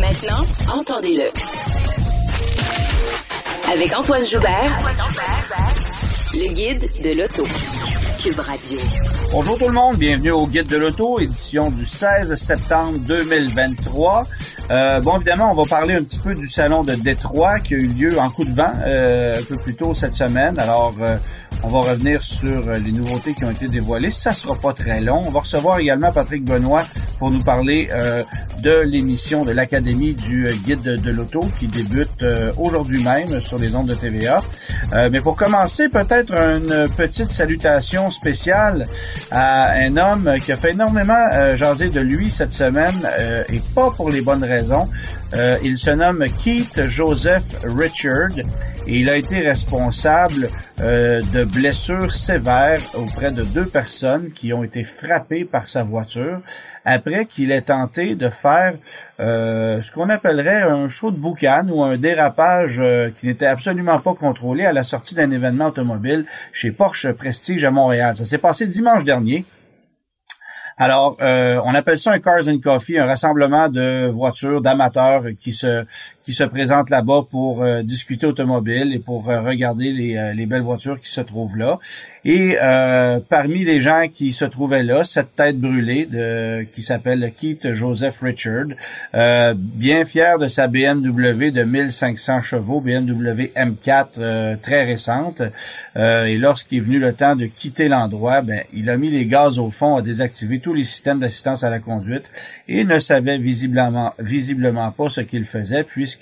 Maintenant, entendez-le. Avec Antoine Joubert, le guide de l'auto. Cube Radio. Bonjour tout le monde, bienvenue au Guide de l'auto, édition du 16 septembre 2023. Euh, bon, évidemment, on va parler un petit peu du salon de Détroit qui a eu lieu en coup de vent euh, un peu plus tôt cette semaine. Alors, euh, on va revenir sur les nouveautés qui ont été dévoilées. Ça sera pas très long. On va recevoir également Patrick Benoît pour nous parler de l'émission de l'Académie du Guide de, l'auto qui débute aujourd'hui même sur les ondes de TVA. mais pour commencer, peut-être une petite salutation spéciale à un homme qui a fait énormément jaser de lui cette semaine et pas pour les bonnes raisons euh, il se nomme Keith Joseph Richard et il a été responsable euh, de blessures sévères auprès de deux personnes qui ont été frappées par sa voiture après qu'il ait tenté de faire euh, ce qu'on appellerait un show de boucan ou un dérapage qui n'était absolument pas contrôlé à la sortie d'un événement automobile chez Porsche Prestige à Montréal. Ça s'est passé dimanche dernier. Alors, euh, on appelle ça un Cars and Coffee, un rassemblement de voitures, d'amateurs qui se qui se présentent là-bas pour euh, discuter automobile et pour euh, regarder les, les, belles voitures qui se trouvent là. Et parmi les gens qui se trouvaient là, cette tête brûlée de, qui s'appelle Keith Joseph Richard, bien fier de sa BMW de 1500 chevaux, BMW M4 très récente. et lorsqu'il est venu le temps de quitter l'endroit, ben, il a mis les gaz au fond, a désactivé tous les systèmes d'assistance à la conduite et ne savait visiblement, visiblement pas ce qu'il faisait puisque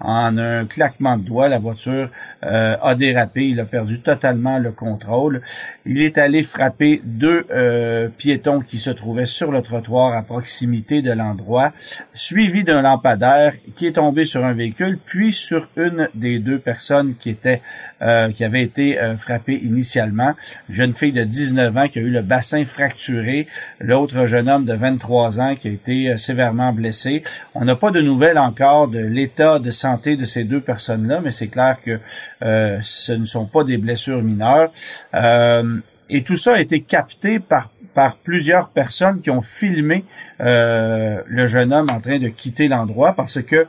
en un claquement de doigts, la voiture euh, a dérapé, il a perdu totalement le contrôle? Il est allé frapper deux euh, piétons qui se trouvaient sur le trottoir à proximité de l'endroit, suivi d'un lampadaire qui est tombé sur un véhicule, puis sur une des deux personnes qui étaient euh, qui avait été frappée initialement, jeune fille de 19 ans qui a eu le bassin fracturé, l'autre jeune homme de 23 ans qui a été sévèrement blessé. On n'a pas de nouvelles encore de l'état de santé de ces deux personnes-là, mais c'est clair que euh, ce ne sont pas des blessures mineures. Euh, et tout ça a été capté par par plusieurs personnes qui ont filmé le jeune homme en train de quitter l'endroit parce que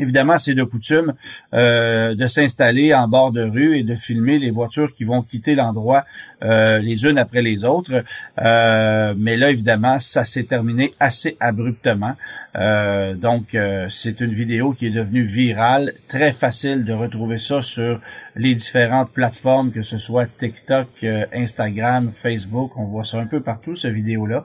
Évidemment, c'est de coutume euh, de s'installer en bord de rue et de filmer les voitures qui vont quitter l'endroit euh, les unes après les autres. Euh, mais là, évidemment, ça s'est terminé assez abruptement. Euh, donc, euh, c'est une vidéo qui est devenue virale, très facile de retrouver ça sur les différentes plateformes, que ce soit TikTok, euh, Instagram, Facebook. On voit ça un peu partout, cette vidéo-là.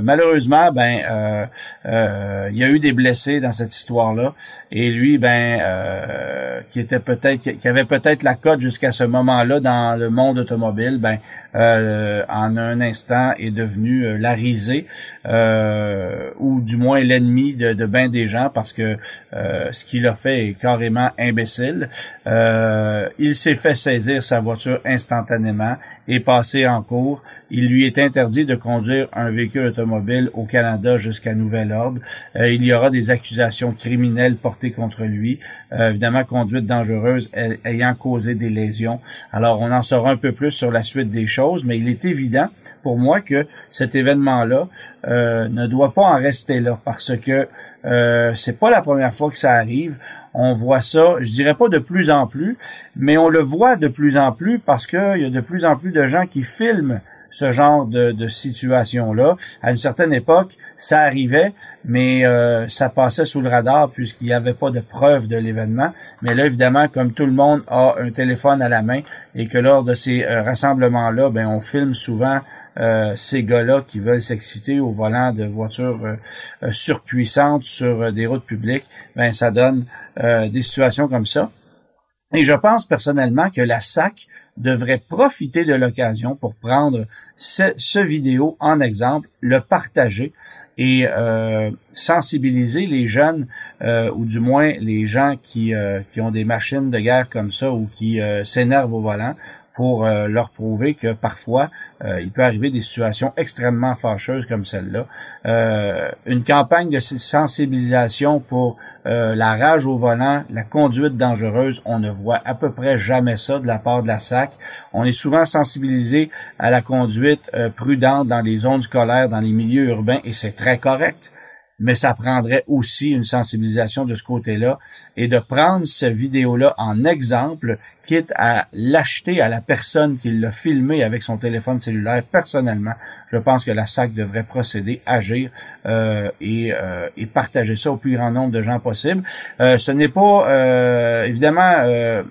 malheureusement, ben, il y a eu des blessés dans cette histoire-là, et lui, ben, qui était peut-être, qui avait peut-être la cote jusqu'à ce moment-là dans le monde automobile, ben, en un instant est devenu la risée, ou du moins l'ennemi de, de bien des gens parce que euh, ce qu'il a fait est carrément imbécile. Euh, il s'est fait saisir sa voiture instantanément et passer en cours. Il lui est interdit de conduire un véhicule automobile au Canada jusqu'à nouvel ordre. Euh, il y aura des accusations criminelles portées contre lui. évidemment, conduite dangereuse ayant causé des lésions. Alors, on en saura un peu plus sur la suite des choses, mais il est évident pour moi que cet événement-là ne doit pas en rester là parce que euh, c'est pas la première fois que ça arrive. On voit ça, je dirais pas de plus en plus, mais on le voit de plus en plus parce qu'il y a de plus en plus de gens qui filment ce genre de, situation-là. À une certaine époque, ça arrivait, mais euh, ça passait sous le radar puisqu'il n'y avait pas de preuve de l'événement. Mais là, évidemment, comme tout le monde a un téléphone à la main et que lors de ces euh, rassemblements-là, ben on filme souvent ces gars-là qui veulent s'exciter au volant de voitures euh, euh, surpuissantes sur des routes publiques, ben ça donne des situations comme ça. Et je pense personnellement que la SAC devrait profiter de l'occasion pour prendre ce, ce, vidéo en exemple, le partager et sensibiliser les jeunes ou du moins les gens qui, qui ont des machines de guerre comme ça ou qui s'énervent au volant pour euh, leur prouver que parfois euh, il peut arriver des situations extrêmement fâcheuses comme celle-là. Euh, une campagne de sensibilisation pour la rage au volant, la conduite dangereuse, on ne voit à peu près jamais ça de la part de la SAC. On est souvent sensibilisé à la conduite prudente dans les zones scolaires, dans les milieux urbains, et c'est très correct mais ça prendrait aussi une sensibilisation de ce côté-là et de prendre cette vidéo-là en exemple quitte à l'acheter à la personne qui l'a filmé avec son téléphone cellulaire personnellement, je pense que la SAC devrait procéder, agir euh, et, euh, et, partager ça au plus grand nombre de gens possible. Euh, ce n'est pas euh, évidemment euh,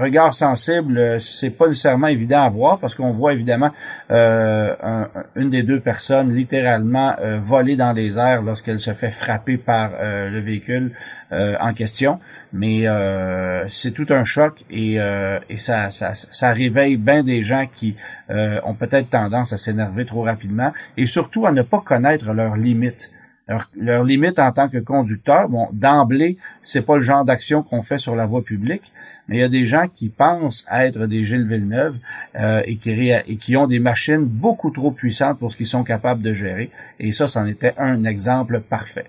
regard sensible, c'est pas nécessairement évident à voir parce qu'on voit évidemment une des deux personnes littéralement voler dans les airs lorsqu'elle se fait frapper par le véhicule en question mais euh, c'est tout un choc et, euh, et ça, ça, réveille bien des gens qui euh, ont peut-être tendance à s'énerver trop rapidement et surtout à ne pas connaître leurs limites. Leurs leur limites en tant que conducteur, bon, d'emblée, c'est pas le genre d'action qu'on fait sur la voie publique, mais il y a des gens qui pensent être des Gilles Villeneuve et, qui, et qui ont des machines beaucoup trop puissantes pour ce qu'ils sont capables de gérer. Et ça, c'en était un exemple parfait.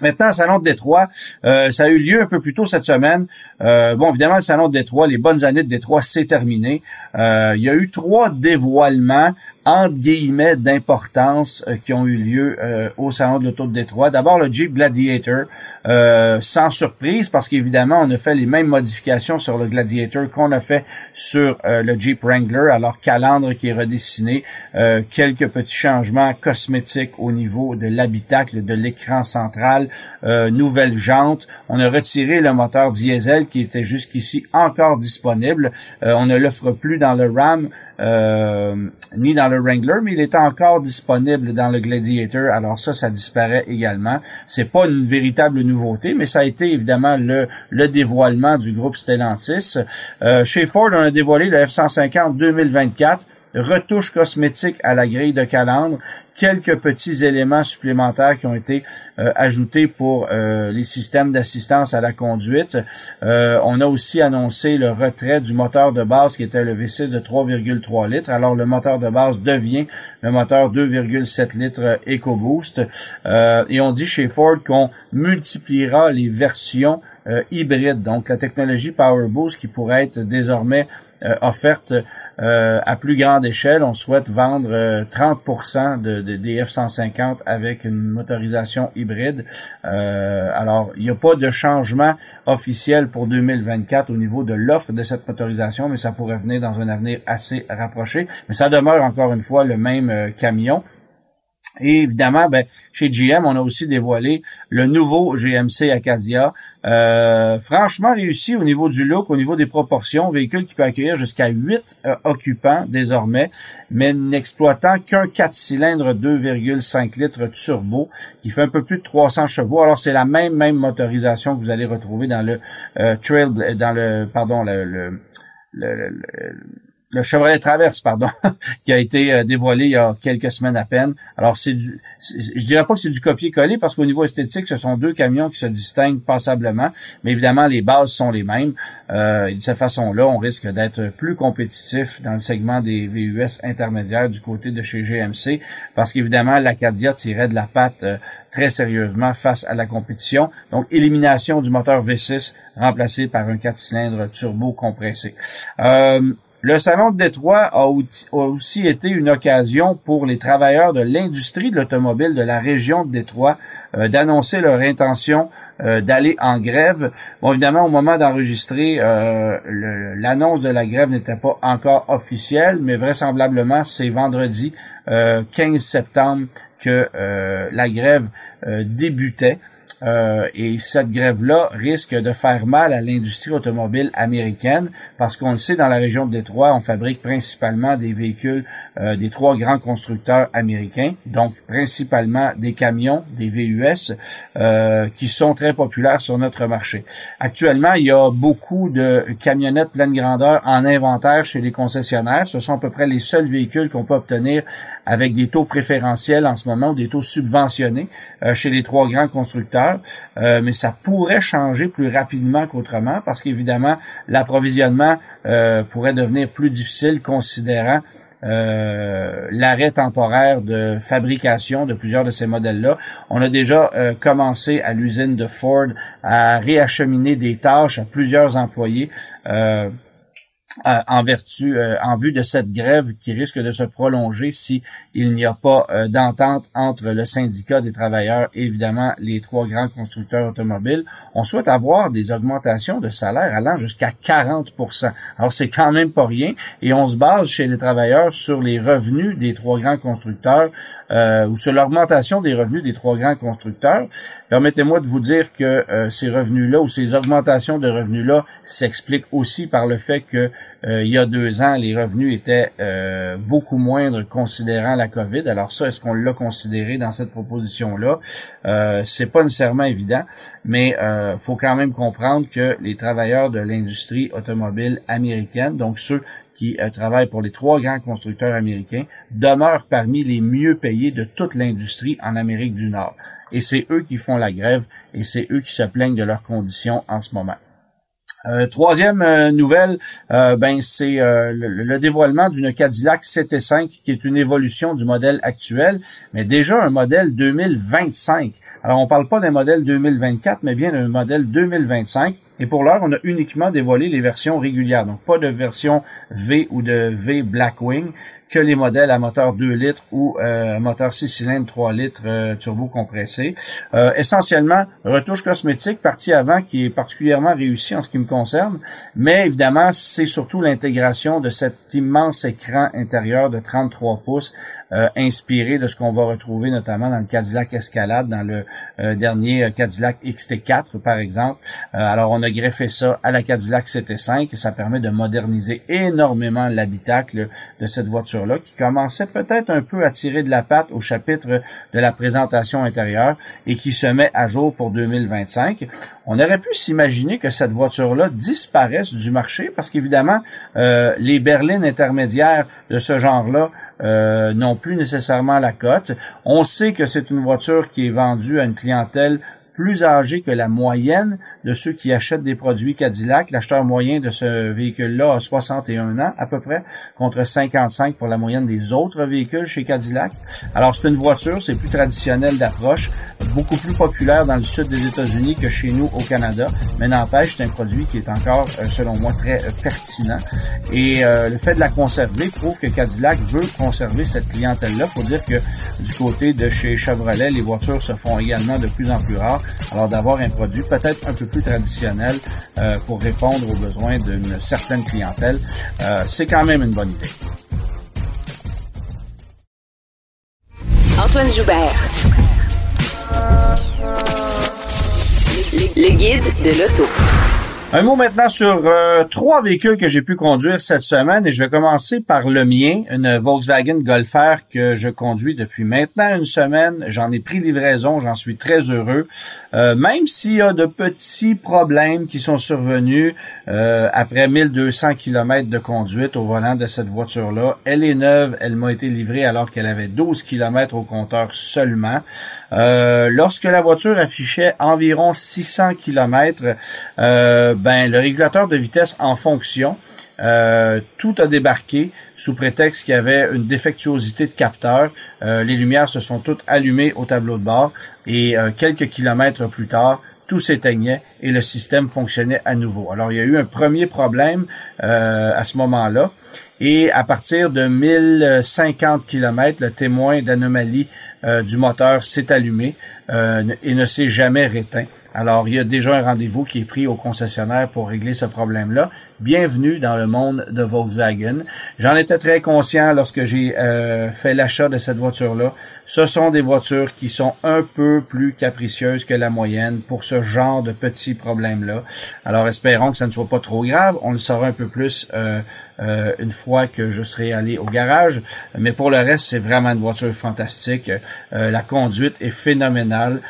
Maintenant, le Salon de Détroit, euh, ça a eu lieu un peu plus tôt cette semaine. Euh, bon, évidemment, le Salon de Détroit, les bonnes années de Détroit, c'est terminé. Euh, il y a eu trois dévoilements entre guillemets d'importance euh, qui ont eu lieu euh, au salon de l'auto de Détroit. D'abord le Jeep Gladiator, euh, sans surprise parce qu'évidemment on a fait les mêmes modifications sur le Gladiator qu'on a fait sur le Jeep Wrangler. Alors calandre qui est redessiné, quelques petits changements cosmétiques au niveau de l'habitacle, de l'écran central, nouvelle jante. On a retiré le moteur diesel qui était jusqu'ici encore disponible. on ne l'offre plus dans le Ram. Euh, ni dans le Wrangler, mais il est encore disponible dans le Gladiator. Alors ça, ça disparaît également. C'est pas une véritable nouveauté, mais ça a été évidemment le, le dévoilement du groupe Stellantis. Euh, chez Ford, on a dévoilé le F-150 2024 retouches cosmétiques à la grille de calandre, quelques petits éléments supplémentaires qui ont été euh, ajoutés pour euh, les systèmes d'assistance à la conduite. Euh, on a aussi annoncé le retrait du moteur de base qui était le V6 de 3,3 litres. Alors le moteur de base devient le moteur 2,7 litres EcoBoost. et on dit chez Ford qu'on multipliera les versions hybrides, donc la technologie PowerBoost qui pourrait être désormais offerte euh, à plus grande échelle, on souhaite vendre 30% euh, de, de, des F-150 avec une motorisation hybride. Euh, alors, il n'y a pas de changement officiel pour 2024 au niveau de l'offre de cette motorisation, mais ça pourrait venir dans un avenir assez rapproché. Mais ça demeure encore une fois le même camion. Et évidemment, ben, chez GM, on a aussi dévoilé le nouveau GMC Acadia. Euh, franchement réussi au niveau du look, au niveau des proportions, véhicule qui peut accueillir jusqu'à 8 euh, occupants désormais, mais n'exploitant qu'un 4 cylindres 2,5 litres turbo qui fait un peu plus de 300 chevaux. Alors c'est la même même motorisation que vous allez retrouver dans le euh, Trail, dans le pardon le, Chevrolet Traverse, pardon, qui a été euh, dévoilé il y a quelques semaines à peine. Alors c'est du, je dirais pas que c'est du copier-coller parce qu'au niveau esthétique, ce sont deux camions qui se distinguent passablement, mais évidemment les bases sont les mêmes. Euh, et de cette façon-là, on risque d'être plus compétitif dans le segment des VUS intermédiaires du côté de chez GMC, parce qu'évidemment l'Acadia tirait de la patte euh, très sérieusement face à la compétition. Donc élimination du moteur V6 remplacé par un 4 cylindres turbo compressé. Euh, le Salon de Détroit a aussi été une occasion pour les travailleurs de l'industrie de l'automobile de la région de Détroit euh, d'annoncer leur intention euh, d'aller en grève. Bon, évidemment, au moment d'enregistrer, euh, l'annonce de la grève n'était pas encore officielle, mais vraisemblablement, c'est vendredi 15 septembre que la grève débutait. Euh, et cette grève-là risque de faire mal à l'industrie automobile américaine parce qu'on le sait, dans la région de Détroit, on fabrique principalement des véhicules euh, des trois grands constructeurs américains, donc principalement des camions, des VUS, euh, qui sont très populaires sur notre marché. Actuellement, il y a beaucoup de camionnettes pleine grandeur en inventaire chez les concessionnaires. Ce sont à peu près les seuls véhicules qu'on peut obtenir avec des taux préférentiels en ce moment, des taux subventionnés chez les trois grands constructeurs. Euh, mais ça pourrait changer plus rapidement qu'autrement parce qu'évidemment, l'approvisionnement euh, pourrait devenir plus difficile considérant euh, l'arrêt temporaire de fabrication de plusieurs de ces modèles-là. On a déjà commencé à l'usine de Ford à réacheminer des tâches à plusieurs employés. Euh, en vertu, euh, en vue de cette grève qui risque de se prolonger si il n'y a pas euh, d'entente entre le syndicat des travailleurs et évidemment les trois grands constructeurs automobiles. On souhaite avoir des augmentations de salaire allant jusqu'à 40% Alors c'est quand même pas rien et on se base chez les travailleurs sur les revenus des trois grands constructeurs ou sur l'augmentation des revenus des trois grands constructeurs. Permettez-moi de vous dire que ces revenus-là ou ces augmentations de revenus-là s'expliquent aussi par le fait que euh, il y a deux ans, les revenus étaient euh, beaucoup moindres considérant la COVID. Alors ça, est-ce qu'on l'a considéré dans cette proposition-là? Euh, c'est pas nécessairement évident, mais euh, faut quand même comprendre que les travailleurs de l'industrie automobile américaine, donc ceux qui travaillent pour les trois grands constructeurs américains, demeurent parmi les mieux payés de toute l'industrie en Amérique du Nord. Et c'est eux qui font la grève et c'est eux qui se plaignent de leurs conditions en ce moment. Euh, troisième euh, nouvelle, euh, ben c'est le, dévoilement d'une Cadillac CT5 qui est une évolution du modèle actuel, mais déjà un modèle 2025. Alors on parle pas d'un modèle 2024, mais bien d'un modèle 2025. Et pour l'heure, on a uniquement dévoilé les versions régulières, donc pas de version V ou de V Blackwing que les modèles à moteur 2 litres ou euh, moteur 6 cylindres 3 litres euh, turbo compressé. Euh, essentiellement, retouche cosmétique partie avant qui est particulièrement réussie en ce qui me concerne, mais évidemment, c'est surtout l'intégration de cet immense écran intérieur de 33 pouces euh, inspiré de ce qu'on va retrouver notamment dans le Cadillac Escalade, dans le euh, dernier Cadillac XT4 par exemple. alors on a greffé ça à la Cadillac CT5 et ça permet de moderniser énormément l'habitacle de cette voiture qui commençait peut-être un peu à tirer de la patte au chapitre de la présentation intérieure et qui se met à jour pour 2025. On aurait pu s'imaginer que cette voiture-là disparaisse du marché parce qu'évidemment, euh, les berlines intermédiaires de ce genre-là euh, n'ont plus nécessairement la cote. On sait que c'est une voiture qui est vendue à une clientèle plus âgé que la moyenne de ceux qui achètent des produits Cadillac. L'acheteur moyen de ce véhicule-là a 61 ans à peu près, contre 55 pour la moyenne des autres véhicules chez Cadillac. Alors c'est une voiture, c'est plus traditionnel d'approche, beaucoup plus populaire dans le sud des États-Unis que chez nous au Canada, mais n'empêche, c'est un produit qui est encore, euh, selon moi, très euh, pertinent. Et euh, le fait de la conserver prouve que Cadillac veut conserver cette clientèle-là. faut dire que du côté de chez Chevrolet, les voitures se font également de plus en plus rares. Alors d'avoir un produit peut-être un peu plus traditionnel euh, pour répondre aux besoins d'une certaine clientèle, euh, c'est quand même une bonne idée. Antoine Joubert. Le guide de l'auto. Un mot maintenant sur euh, trois véhicules que j'ai pu conduire cette semaine et je vais commencer par le mien, une Volkswagen Golf R que je conduis depuis maintenant une semaine. J'en ai pris livraison, j'en suis très heureux. Euh, même s'il y a de petits problèmes qui sont survenus euh, après 1200 km de conduite au volant de cette voiture-là. Elle est neuve, elle m'a été livrée alors qu'elle avait 12 km au compteur seulement. lorsque la voiture affichait environ 600 km, ben le régulateur de vitesse en fonction, euh, tout a débarqué sous prétexte qu'il y avait une défectuosité de capteur. Euh, les lumières se sont toutes allumées au tableau de bord et euh, quelques kilomètres plus tard, tout s'éteignait et le système fonctionnait à nouveau. Alors il y a eu un premier problème à ce moment-là et à partir de 1050 km, le témoin d'anomalie du moteur s'est allumé et ne s'est jamais réteint. Alors, il y a déjà un rendez-vous qui est pris au concessionnaire pour régler ce problème-là, bienvenue dans le monde de Volkswagen. J'en étais très conscient lorsque j'ai euh, fait l'achat de cette voiture-là. Ce sont des voitures qui sont un peu plus capricieuses que la moyenne pour ce genre de petits problèmes-là. Alors espérons que ça ne soit pas trop grave. On le saura un peu plus euh, euh, une fois que je serai allé au garage. Mais pour le reste, c'est vraiment une voiture fantastique. la conduite est phénoménale.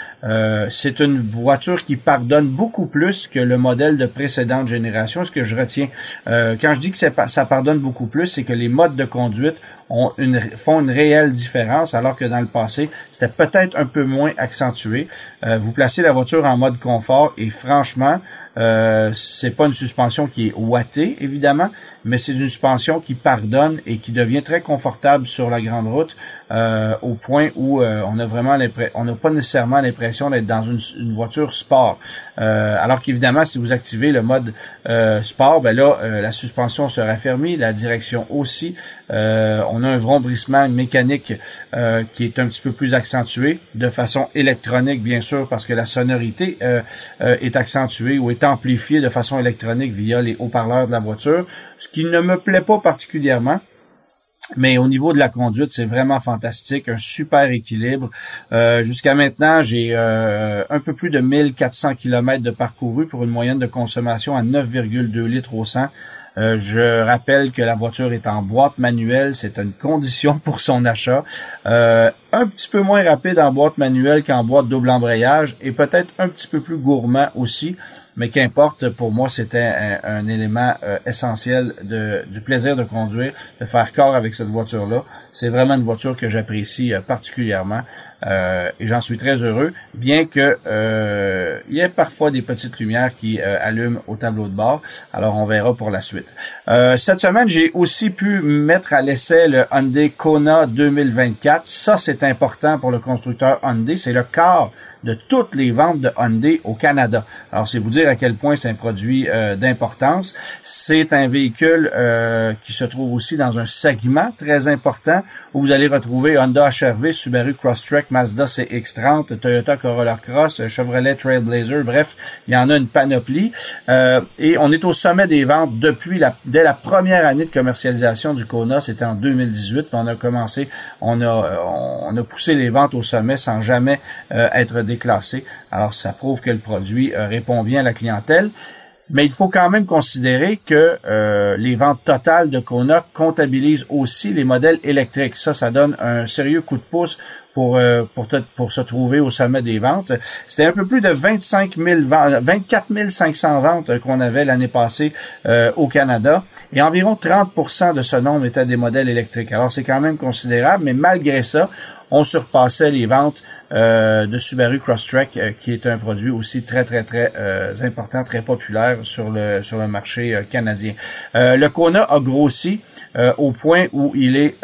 c'est une voiture qui pardonne beaucoup plus que le modèle de précédente génération. Ce que je retiens, quand je dis que ça pardonne beaucoup plus, c'est que les modes de conduite ont une, font une réelle différence, alors que dans le passé, c'était peut-être un peu moins accentué. Euh, vous placez la voiture en mode confort et franchement, euh, c'est pas une suspension qui est ouatée, évidemment, mais c'est une suspension qui pardonne et qui devient très confortable sur la grande route euh, au point où euh, on a vraiment on n'a pas nécessairement l'impression d'être dans une, voiture sport. Euh, alors qu'évidemment, si vous activez le mode sport, ben là, la suspension se raffermit, la direction aussi. on a un vrombrissement mécanique qui est un petit peu plus accentué, de façon électronique, bien sûr, parce que la sonorité est accentuée ou est amplifiée de façon électronique via les haut-parleurs de la voiture, ce qui ne me plaît pas particulièrement. Mais au niveau de la conduite, c'est vraiment fantastique, un super équilibre. Euh, jusqu'à maintenant, j'ai euh, un peu plus de 1400 km de parcouru pour une moyenne de consommation à 9,2 litres au 100. Euh, je rappelle que la voiture est en boîte manuelle, c'est une condition pour son achat. un petit peu moins rapide en boîte manuelle qu'en boîte double embrayage et peut-être un petit peu plus gourmand aussi mais qu'importe, pour moi, c'était un, élément euh, essentiel du plaisir de conduire, de faire corps avec cette voiture-là. C'est vraiment une voiture que j'apprécie euh, particulièrement euh, et j'en suis très heureux, bien que il y ait parfois des petites lumières qui allument au tableau de bord. Alors, on verra pour la suite. cette semaine, j'ai aussi pu mettre à l'essai le Hyundai Kona 2024. Ça, c'est important pour le constructeur Hyundai. C'est le quart de toutes les ventes de Hyundai au Canada. Alors, c'est vous dire à quel point c'est un produit euh, d'importance. C'est un véhicule euh, qui se trouve aussi dans un segment très important où vous allez retrouver Honda HRV, Subaru Crosstrek, Mazda CX-30, Toyota Corolla Cross, Chevrolet Trailblazer, bref, il y en a une panoplie. Euh, et on est au sommet des ventes depuis la, dès la première année de commercialisation du Kona, c'était en 2018, on a commencé, on a, on a poussé les ventes au sommet sans jamais être déclassé. Alors, ça prouve que le produit euh, répond bien à la clientèle. Mais il faut quand même considérer que euh, les ventes totales de Kona comptabilisent aussi les modèles électriques. Ça, ça donne un sérieux coup de pouce pour, euh, pour, se trouver au sommet des ventes. C'était un peu plus de 25 000 24 500 ventes qu'on avait l'année passée au Canada et environ 30% de ce nombre étaient des modèles électriques. Alors c'est quand même considérable, mais malgré ça, on surpassait les ventes euh, de Subaru Crosstrek, qui est un produit aussi très très très important, très populaire sur le sur le marché canadien. le Kona a grossi au point où il est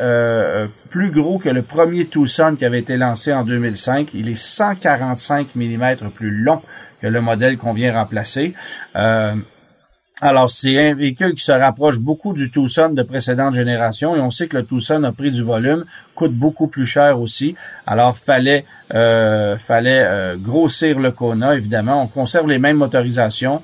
plus gros que le premier Tucson qui avait été lancé en 2005. Il est 145 mm plus long que le modèle qu'on vient remplacer. Alors, c'est un véhicule qui se rapproche beaucoup du Tucson de précédente génération et on sait que le Tucson a pris du volume, coûte beaucoup plus cher aussi. Alors, fallait euh, fallait euh, grossir le Kona, évidemment. On conserve les mêmes motorisations.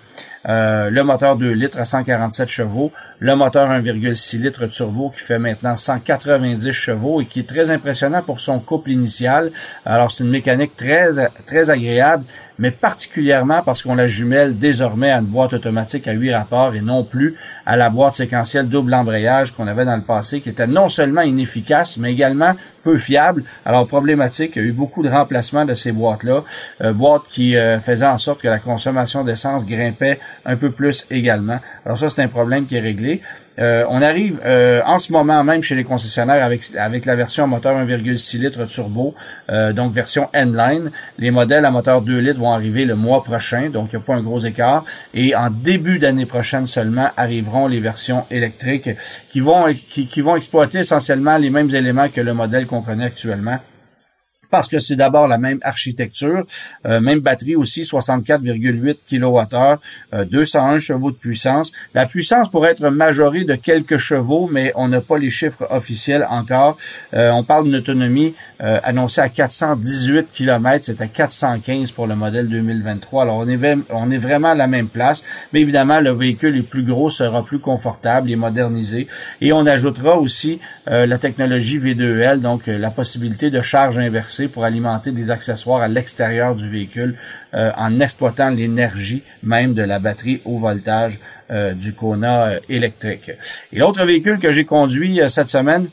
Euh, le moteur 2 litres à 147 chevaux, le moteur 1,6 litres turbo qui fait maintenant 190 chevaux et qui est très impressionnant pour son couple initial. Alors c'est une mécanique très très agréable, mais particulièrement parce qu'on la jumelle désormais à une boîte automatique à 8 rapports et non plus à la boîte séquentielle double embrayage qu'on avait dans le passé, qui était non seulement inefficace, mais également peu fiable. Alors problématique, il y a eu beaucoup de remplacements de ces boîtes-là, euh, boîtes qui euh, faisaient en sorte que la consommation d'essence grimpait un peu plus également. Alors ça, c'est un problème qui est réglé. Euh, on arrive euh, en ce moment même chez les concessionnaires avec, avec la version moteur 1,6 litres turbo, euh, donc version N-Line. Les modèles à moteur 2 litres vont arriver le mois prochain, donc il n'y a pas un gros écart. Et en début d'année prochaine seulement arriveront les versions électriques qui vont, qui, qui vont exploiter essentiellement les mêmes éléments que le modèle qu'on connaît actuellement parce que c'est d'abord la même architecture, euh, même batterie aussi, 64,8 kWh, 201 chevaux de puissance. La puissance pourrait être majorée de quelques chevaux, mais on n'a pas les chiffres officiels encore. Euh, on parle d'une autonomie euh, annoncée à 418 km, c'est à 415 pour le modèle 2023. Alors on est, on est vraiment à la même place, mais évidemment le véhicule est plus gros, sera plus confortable et modernisé. Et on ajoutera aussi la technologie V2L, donc la possibilité de charge inversée pour alimenter des accessoires à l'extérieur du véhicule euh, en exploitant l'énergie même de la batterie au voltage euh, du Kona euh, électrique. Et l'autre véhicule que j'ai conduit cette semaine,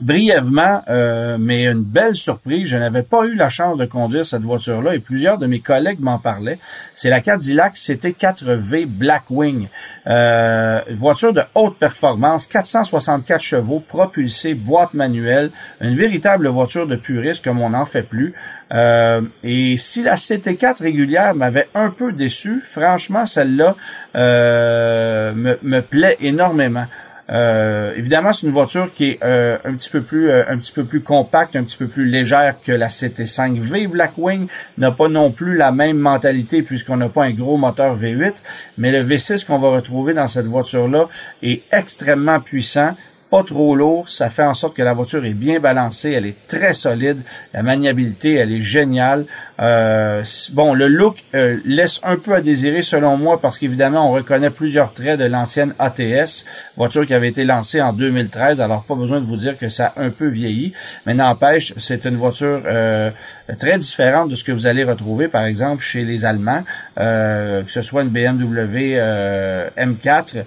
brièvement, euh, mais une belle surprise. Je n'avais pas eu la chance de conduire cette voiture-là et plusieurs de mes collègues m'en parlaient. C'est la Cadillac CT4V Blackwing. Euh, voiture de haute performance, 464 chevaux, propulsée, boîte manuelle, une véritable voiture de puriste comme on n'en fait plus. Euh, et si la CT4 régulière m'avait un peu déçu, franchement, celle-là euh, me, me plaît énormément. Euh, évidemment, c'est une voiture qui est euh, un petit peu plus euh, un petit peu plus compacte, un petit peu plus légère que la CT5V. Blackwing n'a pas non plus la même mentalité puisqu'on n'a pas un gros moteur V8, mais le V6 qu'on va retrouver dans cette voiture-là est extrêmement puissant pas trop lourd, ça fait en sorte que la voiture est bien balancée, elle est très solide, la maniabilité, elle est géniale. Euh, bon, le look laisse un peu à désirer selon moi parce qu'évidemment, on reconnaît plusieurs traits de l'ancienne ATS, voiture qui avait été lancée en 2013, alors pas besoin de vous dire que ça a un peu vieilli, mais n'empêche, c'est une voiture euh, très différente de ce que vous allez retrouver, par exemple, chez les Allemands, que ce soit une BMW M4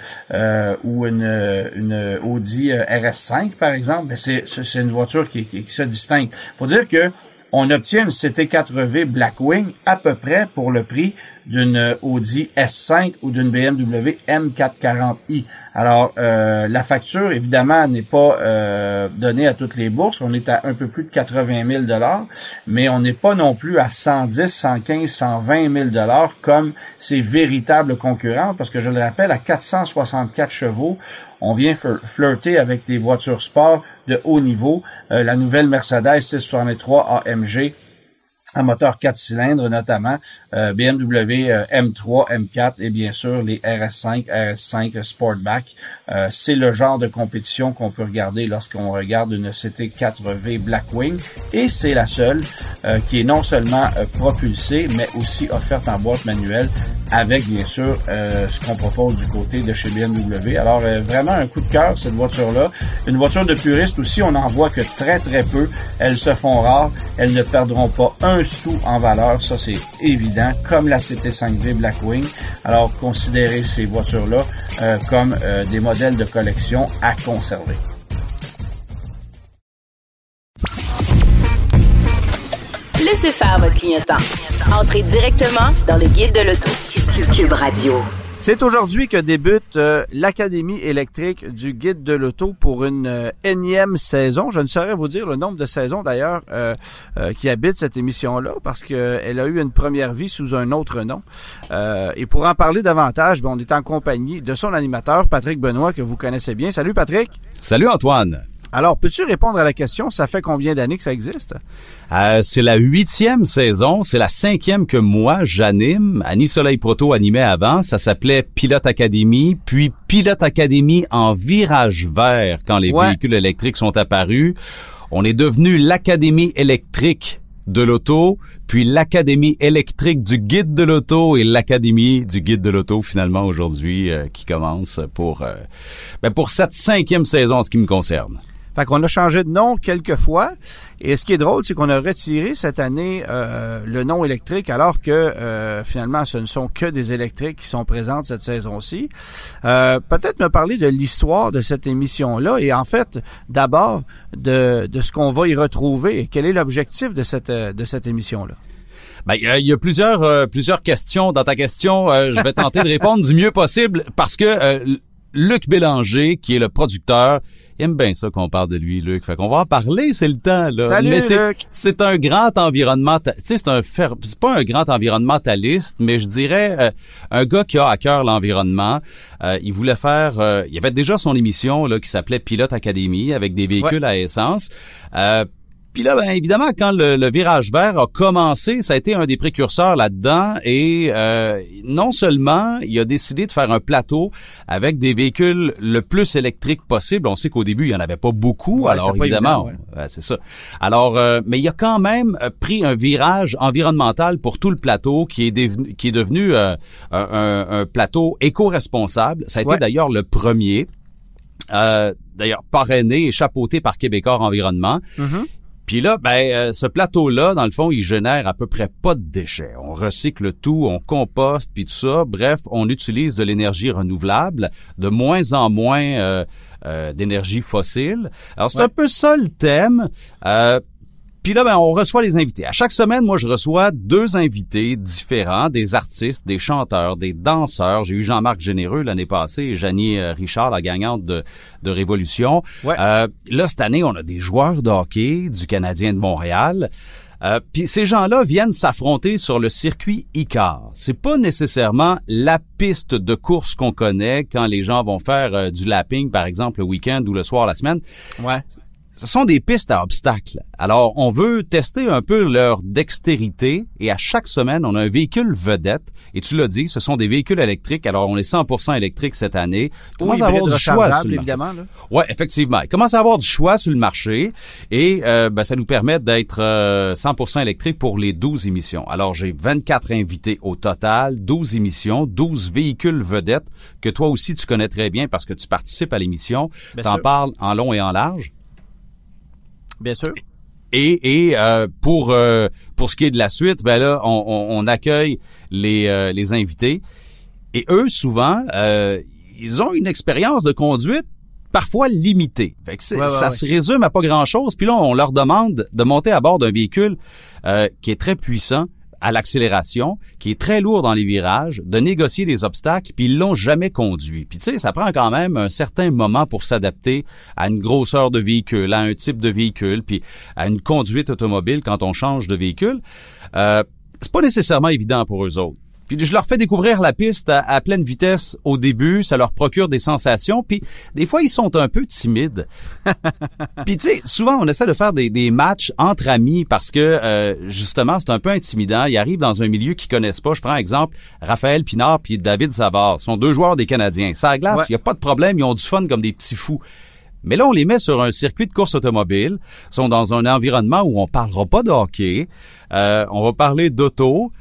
ou une, une Audi RS5, par exemple, ben, c'est une voiture qui, qui, qui se distingue. faut dire que on obtient une CT4V Blackwing à peu près pour le prix d'une Audi S5 ou d'une BMW M440i. Alors, euh, la facture, évidemment, n'est pas euh, donnée à toutes les bourses. On est à un peu plus de 80 000 mais on n'est pas non plus à 110, 115, 120 000 comme ses véritables concurrents, parce que je le rappelle, à 464 chevaux, on vient flirter avec des voitures sport de haut niveau. Euh, la nouvelle Mercedes 663 AMG à moteur 4 cylindres notamment, euh, BMW euh, M3, M4 et bien sûr les RS5, RS5 Sportback. Euh, c'est le genre de compétition qu'on peut regarder lorsqu'on regarde une CT4V Blackwing et c'est la seule qui est non seulement propulsée mais aussi offerte en boîte manuelle avec bien sûr ce qu'on propose du côté de chez BMW. Alors vraiment un coup de cœur cette voiture-là. Une voiture de puriste aussi, on n'en voit que très très peu. Elles se font rares, elles ne perdront pas un sous en valeur, ça c'est évident, comme la CT5V Blackwing. Alors considérez ces voitures-là euh, comme euh, des modèles de collection à conserver. Laissez faire votre clientèle. Entrez directement dans le guide de l'auto. Cube Radio. C'est aujourd'hui que débute euh, l'Académie électrique du guide de l'auto pour une euh, énième saison. Je ne saurais vous dire le nombre de saisons d'ailleurs euh, qui habitent cette émission-là parce qu'elle a eu une première vie sous un autre nom. et pour en parler davantage, on est en compagnie de son animateur, Patrick Benoît, que vous connaissez bien. Salut Patrick. Salut Antoine. Alors, peux-tu répondre à la question, ça fait combien d'années que ça existe? Euh, c'est la huitième saison, c'est la cinquième que moi j'anime. Annie Soleil Proto animait avant, ça s'appelait Pilote Academy, puis Pilote Academy en virage vert quand les véhicules électriques sont apparus. On est devenu l'Académie électrique de l'auto, puis l'Académie électrique du guide de l'auto et l'Académie du guide de l'auto finalement aujourd'hui euh, qui commence pour, euh, ben pour cette cinquième saison en ce qui me concerne. Fait qu'on a changé de nom quelques fois. Et ce qui est drôle, c'est qu'on a retiré cette année euh, le nom électrique, alors que euh, finalement, ce ne sont que des électriques qui sont présentes cette saison-ci. Euh, peut-être me parler de l'histoire de cette émission-là et en fait, d'abord, de, de ce qu'on va y retrouver et quel est l'objectif de cette, de cette émission-là? Ben, il y, a plusieurs plusieurs questions dans ta question. je vais tenter de répondre du mieux possible parce que Luc Bélanger, qui est le producteur, aime bien ça qu'on parle de lui, Luc. Fait qu'on va en parler, c'est le temps, là. Salut, mais Luc! C'est un grand environnementaliste. Tu sais, c'est un c'est pas un grand environnementaliste, mais je dirais euh, un gars qui a à cœur l'environnement. Euh, il voulait faire, euh, il avait déjà son émission là qui s'appelait Pilote Académie avec des véhicules à essence Puis là, ben, évidemment, quand le, virage vert a commencé, ça a été un des précurseurs là-dedans. Et euh, non seulement il a décidé de faire un plateau avec des véhicules le plus électriques possible. On sait qu'au début, il y en avait pas beaucoup. alors évidemment, c'est ça. Alors, euh, mais il a quand même euh, pris un virage environnemental pour tout le plateau, qui est devenu, qui est devenu un, un, plateau éco-responsable. Ça a été d'ailleurs le premier. d'ailleurs parrainé et chapeauté par Québécois Environnement. Mm-hmm. Puis là, ben, euh, ce plateau-là, dans le fond, il génère à peu près pas de déchets. On recycle tout, on composte, puis tout ça. Bref, on utilise de l'énergie renouvelable, de moins en moins euh, euh, d'énergie fossile. Alors, c'est un peu ça le thème. Puis là, ben, on reçoit les invités. À chaque semaine, moi, je reçois deux invités différents, des artistes, des chanteurs, des danseurs. J'ai eu Jean-Marc Généreux l'année passée et Janie euh, Richard, la gagnante de, de Révolution. Euh, là, cette année, on a des joueurs de hockey du Canadien de Montréal. Euh, puis ces gens-là viennent s'affronter sur le circuit ICAR. C'est pas nécessairement la piste de course qu'on connaît quand les gens vont faire euh, du lapping, par exemple, le week-end ou le soir la semaine. Ouais ce sont des pistes à obstacles. Alors, on veut tester un peu leur dextérité et à chaque semaine, on a un véhicule vedette. Et tu l'as dit, ce sont des véhicules électriques. Alors, on est 100% électrique cette année. Il commence à avoir du choix sur le évidemment. Ouais, effectivement. Il commence à avoir du choix sur le marché? Et euh, ben, ça nous permet d'être 100% euh, électrique pour les 12 émissions. Alors, j'ai 24 invités au total, 12 émissions, 12 véhicules vedettes que toi aussi tu connais très bien parce que tu participes à l'émission. T'en parles en long et en large? Bien sûr. Et, et euh, pour euh, pour ce qui est de la suite, ben là, on, on, accueille les, euh, les invités. Et eux, souvent, ils ont une expérience de conduite parfois limitée. Fait que ça se résume à pas grand-chose. Puis là, on leur demande de monter à bord d'un véhicule qui est très puissant, à l'accélération, qui est très lourd dans les virages, de négocier les obstacles, puis ils l'ont jamais conduit. Puis tu sais, ça prend quand même un certain moment pour s'adapter à une grosseur de véhicule, à un type de véhicule, puis à une conduite automobile quand on change de véhicule. Euh, c'est pas nécessairement évident pour eux autres. Puis je leur fais découvrir la piste à, pleine vitesse au début, ça leur procure des sensations, puis des fois ils sont un peu timides. puis tu sais, souvent on essaie de faire des, matchs entre amis parce que euh, justement c'est un peu intimidant. Ils arrivent dans un milieu qu'ils connaissent pas. Je prends exemple Raphaël Pinard puis David Savard, sont deux joueurs des Canadiens. Ça glace, il y a pas de problème, ils ont du fun comme des petits fous. Mais là, on les met sur un circuit de course automobile, sont dans un environnement où on parlera pas de hockey, euh, on va parler d'auto,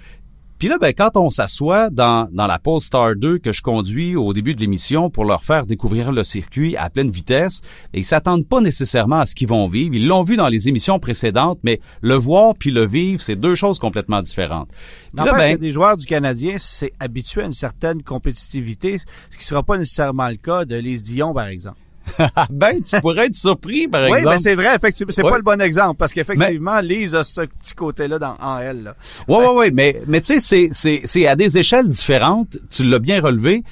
puis là, ben, quand on s'assoit dans, dans la Polestar 2 que je conduis au début de l'émission pour leur faire découvrir le circuit à pleine vitesse, ils s'attendent pas nécessairement à ce qu'ils vont vivre. Ils l'ont vu dans les émissions précédentes, mais le voir puis le vivre, c'est deux choses complètement différentes. Puis là, ben, que des joueurs du Canadien, c'est habitué à une certaine compétitivité, ce qui sera pas nécessairement le cas de Lise Dion, par exemple. ben, tu pourrais être surpris, par exemple. Oui, ben c'est vrai, effectivement. C'est pas le bon exemple, parce qu'effectivement, Lise a ce petit côté-là en elle. Oui, oui, oui, mais, mais tu sais, c'est, c'est, à des échelles différentes. Tu l'as bien relevé.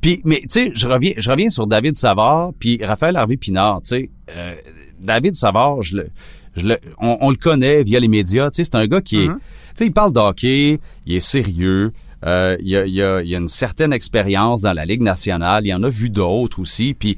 Puis, mais tu sais, je reviens, je reviens sur David Savard, puis Raphaël Harvey Pinard. Tu sais, euh, David Savard, je le, je le, on, le connaît via les médias. Tu sais, c'est un gars qui est, mm-hmm. tu sais, il parle d'hockey, il est sérieux. Euh, il, a, il, a, il a une certaine expérience dans la Ligue nationale. Il en a vu d'autres aussi. Puis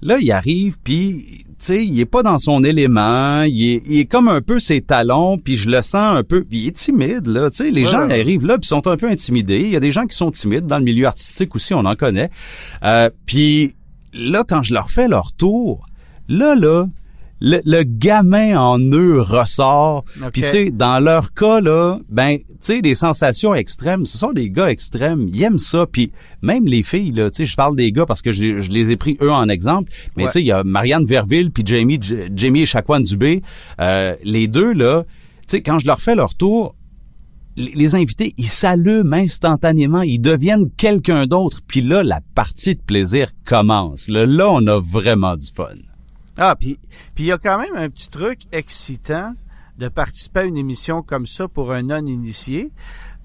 Là, il arrive, puis tu sais, il est pas dans son élément, il est, il est, comme un peu ses talons, puis je le sens un peu, il est timide là, tu sais, les gens arrivent là puis sont un peu intimidés. Il y a des gens qui sont timides dans le milieu artistique aussi, on en connaît. Euh, puis là, quand je leur fais leur tour, là là, le, gamin en eux ressort. Puis tu sais, dans leur cas là, ben tu sais, les sensations extrêmes, ce sont des gars extrêmes, ils aiment ça. Puis même les filles là, tu sais, je parle des gars parce que je, les ai pris eux en exemple. Mais tu sais, il y a Marianne Verville puis Jamie Jamie et Dubé, euh, les deux là. Tu sais, quand je leur fais leur tour, les invités, ils s'allument instantanément, ils deviennent quelqu'un d'autre. Puis là, la partie de plaisir commence. Là, là, on a vraiment du fun. Ah, puis il y a quand même un petit truc excitant de participer à une émission comme ça pour un non-initié.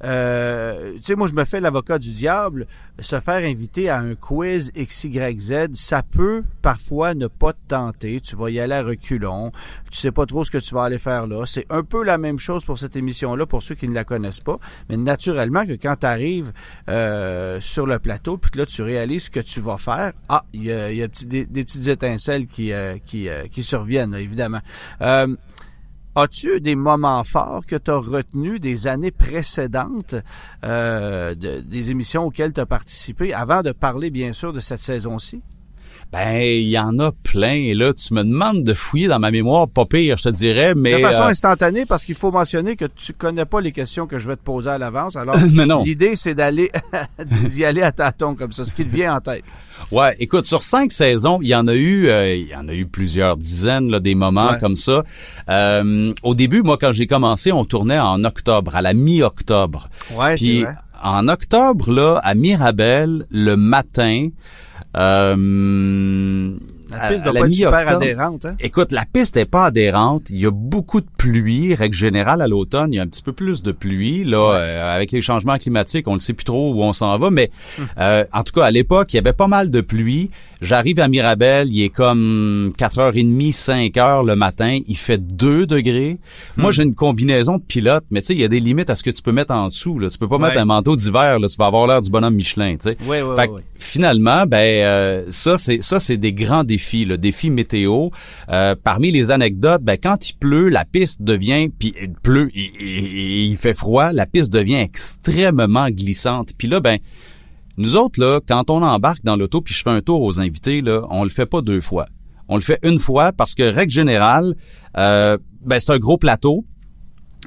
Euh, tu sais, moi, je me fais l'avocat du diable. Se faire inviter à un quiz XYZ, ça peut parfois ne pas te tenter. Tu vas y aller à reculons. Tu sais pas trop ce que tu vas aller faire là. C'est un peu la même chose pour cette émission-là, pour ceux qui ne la connaissent pas. Mais naturellement que quand tu arrives euh, sur le plateau, puis là, tu réalises ce que tu vas faire, ah, il y a, des, petites étincelles qui, euh, qui, qui surviennent, évidemment. As-tu des moments forts que tu as retenus des années précédentes, euh, de, des émissions auxquelles tu as participé, avant de parler bien sûr de cette saison-ci? Ben, il y en a plein. Et là, tu me demandes de fouiller dans ma mémoire, pas pire, je te dirais, mais... De façon euh, instantanée, parce qu'il faut mentionner que tu connais pas les questions que je vais te poser à l'avance. Alors, Mais non. l'idée, c'est d'aller, d'y aller à tâtons comme ça, ce qui te vient en tête. Ouais, écoute, sur cinq saisons, il y en a eu, euh, il y en a eu plusieurs dizaines, là, des moments Ouais. comme ça. Euh, au début, moi, quand j'ai commencé, on tournait en octobre, à la mi-octobre. Ouais, c'est vrai. en octobre, là, à Mirabel, le matin, euh, La piste doit pas être super adhérente, hein? Écoute, la piste n'est pas adhérente. Il y a beaucoup de pluie. Règle générale, à l'automne, il y a un petit peu plus de pluie. Là, euh, avec les changements climatiques, on ne sait plus trop où on s'en va. Mais Hum. euh, en tout cas, à l'époque, il y avait pas mal de pluie. J'arrive à Mirabel, il est comme 4h30, 5h le matin. Il fait 2 degrés. Moi, Hum. j'ai une combinaison de pilote, mais tu sais, il y a des limites à ce que tu peux mettre en dessous. Là. Tu peux pas Ouais. mettre un manteau d'hiver. Là. Tu vas avoir l'air du bonhomme Michelin. tu sais. Oui, oui, Fait que, finalement, ben euh, ça c'est ça c'est des grands défis, le défi météo. Euh, parmi les anecdotes, ben quand il pleut, la piste devient puis il pleut, il, il- il fait froid, la piste devient extrêmement glissante. Puis là, ben nous autres là, quand on embarque dans l'auto puis je fais un tour aux invités là, on le fait pas deux fois. On le fait une fois parce que règle générale, euh, ben c'est un gros plateau